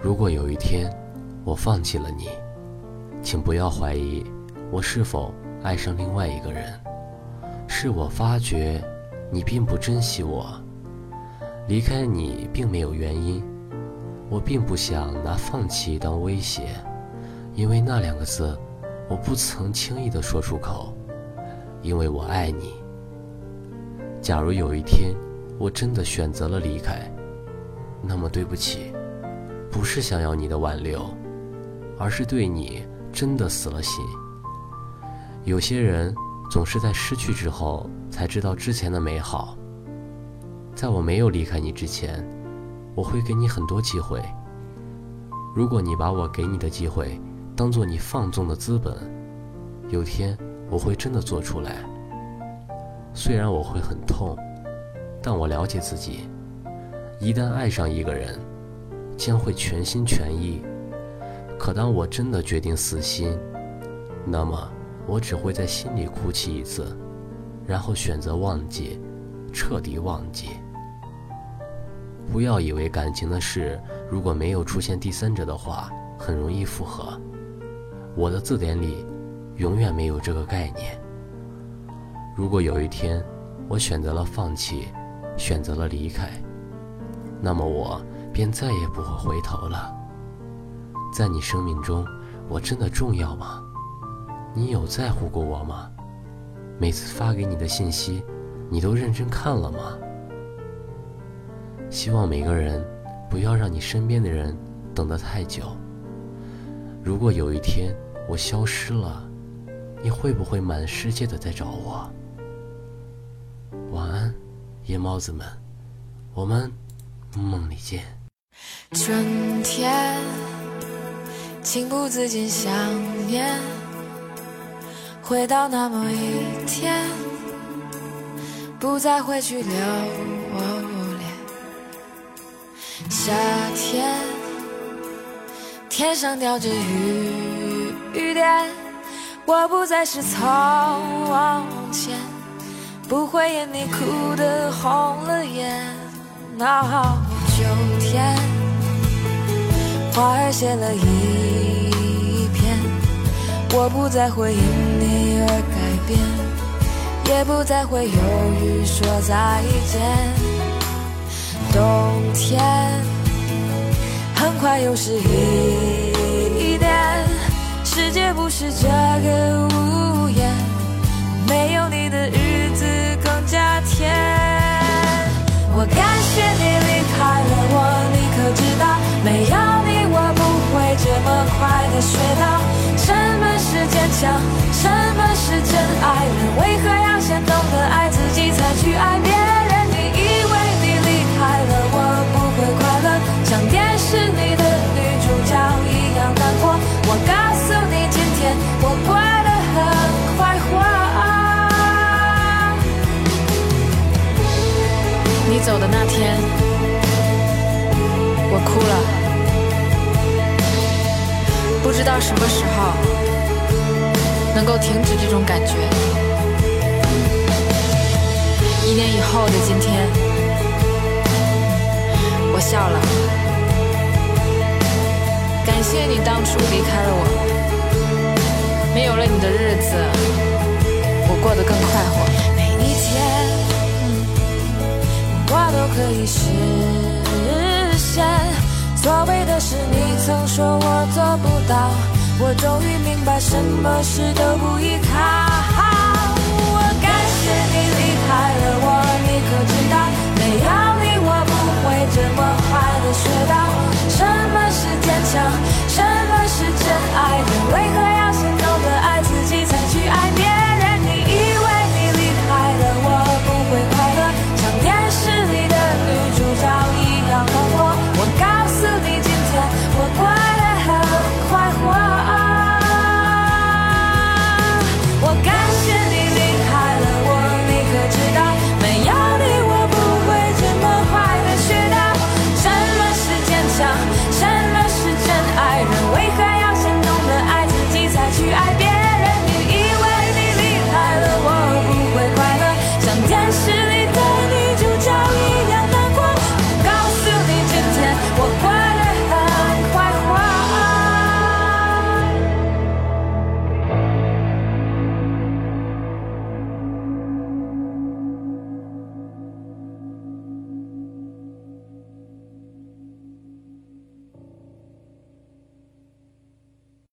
如果有一天我放弃了你，请不要怀疑我是否爱上另外一个人。是我发觉你并不珍惜我，离开你并没有原因。我并不想拿放弃当威胁，因为那两个字我不曾轻易的说出口，因为我爱你。假如有一天我真的选择了离开，那么对不起，不是想要你的挽留，而是对你真的死了心。有些人。总是在失去之后才知道之前的美好。在我没有离开你之前，我会给你很多机会。如果你把我给你的机会当做你放纵的资本，有天我会真的做出来。虽然我会很痛，但我了解自己，一旦爱上一个人，将会全心全意。可当我真的决定死心，那么。我只会在心里哭泣一次，然后选择忘记，彻底忘记。不要以为感情的事，如果没有出现第三者的话，很容易复合。我的字典里，永远没有这个概念。如果有一天，我选择了放弃，选择了离开，那么我便再也不会回头了。在你生命中，我真的重要吗？你有在乎过我吗？每次发给你的信息，你都认真看了吗？希望每个人不要让你身边的人等得太久。如果有一天我消失了，你会不会满世界的在找我？晚安，夜猫子们，我们梦里见。春天，情不自禁想念。回到那么一天，不再回去留恋。夏天，天上掉着雨点，我不再是从前，不会因你哭得红了眼。秋天，花儿谢了一片，我不再会因。你而改变，也不再会犹豫说再见。冬天很快又是一年，世界不是这个的学到什么是坚强。什么是真爱人？为何要先懂得爱自己，才去爱别人？你以为你离开了我不会快乐，像电视里的女主角一样难过。我告诉你，今天我过得很快活。你走的那天，我哭了，什么时候。能够停止这种感觉。一年以后的今天，我笑了。感谢你当初离开了我，没有了你的日子，我过得更快活。每一天，我都可以是。所谓的事，你曾说我做不到。我终于明白，什么事都不依靠。